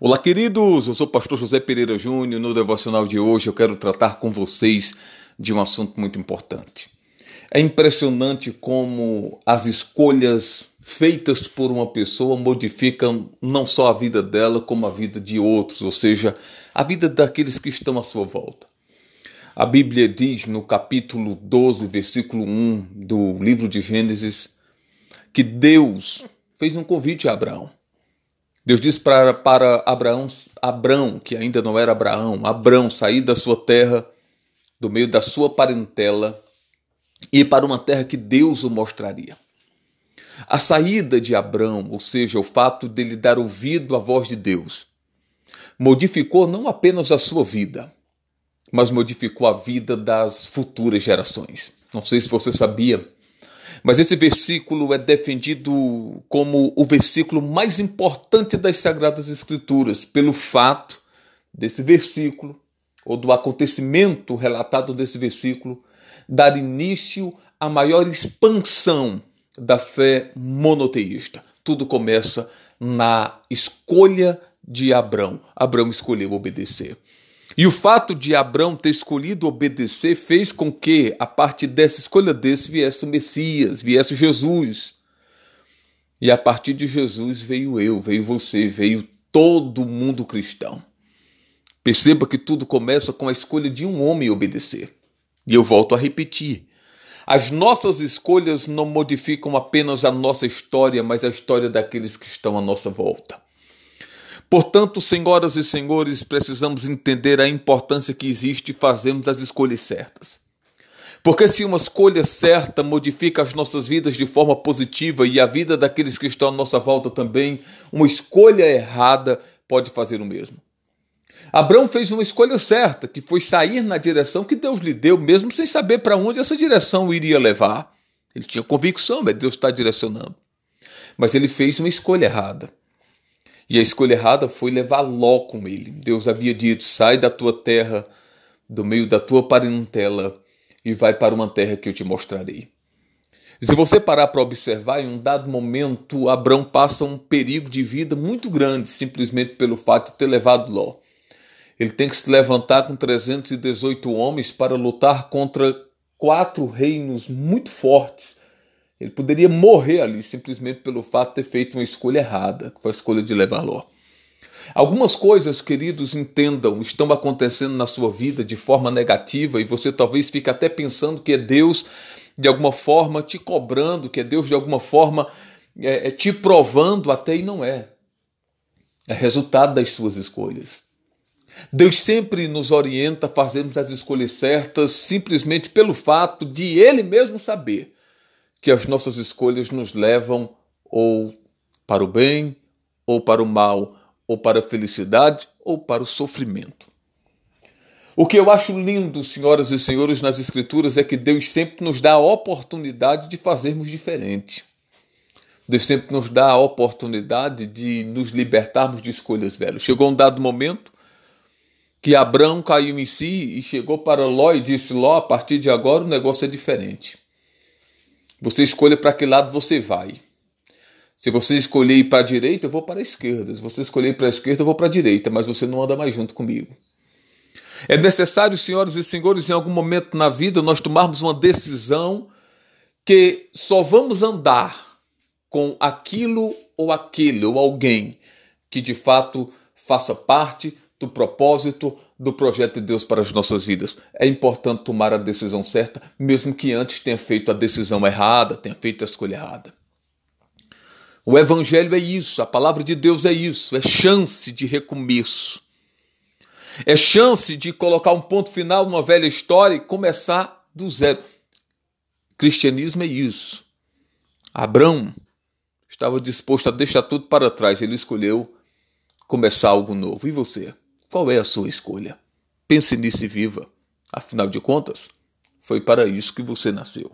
Olá, queridos! Eu sou o pastor José Pereira Júnior. No devocional de hoje eu quero tratar com vocês de um assunto muito importante. É impressionante como as escolhas feitas por uma pessoa modificam não só a vida dela, como a vida de outros, ou seja, a vida daqueles que estão à sua volta. A Bíblia diz no capítulo 12, versículo 1 do livro de Gênesis, que Deus fez um convite a Abraão. Deus disse para, para Abraão, Abraão, que ainda não era Abraão, Abraão, sair da sua terra, do meio da sua parentela, e ir para uma terra que Deus o mostraria. A saída de Abraão, ou seja, o fato dele dar ouvido à voz de Deus, modificou não apenas a sua vida, mas modificou a vida das futuras gerações. Não sei se você sabia, mas esse versículo é defendido como o versículo mais importante das Sagradas Escrituras, pelo fato desse versículo, ou do acontecimento relatado nesse versículo, dar início à maior expansão da fé monoteísta. Tudo começa na escolha de Abraão. Abraão escolheu obedecer. E o fato de Abraão ter escolhido obedecer fez com que, a partir dessa escolha desse, viesse o Messias, viesse Jesus. E a partir de Jesus veio eu, veio você, veio todo mundo cristão. Perceba que tudo começa com a escolha de um homem obedecer. E eu volto a repetir. As nossas escolhas não modificam apenas a nossa história, mas a história daqueles que estão à nossa volta. Portanto, senhoras e senhores, precisamos entender a importância que existe fazermos as escolhas certas. Porque se uma escolha certa modifica as nossas vidas de forma positiva e a vida daqueles que estão à nossa volta também, uma escolha errada pode fazer o mesmo. Abraão fez uma escolha certa, que foi sair na direção que Deus lhe deu, mesmo sem saber para onde essa direção iria levar. Ele tinha convicção, mas Deus está direcionando. Mas ele fez uma escolha errada. E a escolha errada foi levar Ló com ele. Deus havia dito: sai da tua terra, do meio da tua parentela, e vai para uma terra que eu te mostrarei. Se você parar para observar, em um dado momento, Abraão passa um perigo de vida muito grande, simplesmente pelo fato de ter levado Ló. Ele tem que se levantar com 318 homens para lutar contra quatro reinos muito fortes ele poderia morrer ali simplesmente pelo fato de ter feito uma escolha errada, que foi a escolha de levar Ló. Algumas coisas, queridos, entendam, estão acontecendo na sua vida de forma negativa e você talvez fique até pensando que é Deus de alguma forma te cobrando, que é Deus de alguma forma é, é te provando, até e não é. É resultado das suas escolhas. Deus sempre nos orienta a fazermos as escolhas certas simplesmente pelo fato de Ele mesmo saber que as nossas escolhas nos levam ou para o bem, ou para o mal, ou para a felicidade, ou para o sofrimento. O que eu acho lindo, senhoras e senhores, nas Escrituras é que Deus sempre nos dá a oportunidade de fazermos diferente. Deus sempre nos dá a oportunidade de nos libertarmos de escolhas velhas. Chegou um dado momento que Abraão caiu em si e chegou para Ló e disse: Ló, a partir de agora o negócio é diferente. Você escolha para que lado você vai. Se você escolher ir para a direita, eu vou para a esquerda. Se você escolher ir para a esquerda, eu vou para a direita, mas você não anda mais junto comigo. É necessário, senhoras e senhores, em algum momento na vida nós tomarmos uma decisão que só vamos andar com aquilo ou aquele ou alguém que de fato faça parte do propósito do projeto de Deus para as nossas vidas. É importante tomar a decisão certa, mesmo que antes tenha feito a decisão errada, tenha feito a escolha errada. O Evangelho é isso, a palavra de Deus é isso, é chance de recomeço. É chance de colocar um ponto final numa velha história e começar do zero. Cristianismo é isso. Abraão estava disposto a deixar tudo para trás, ele escolheu começar algo novo. E você? Qual é a sua escolha? Pense nisso e viva. Afinal de contas, foi para isso que você nasceu.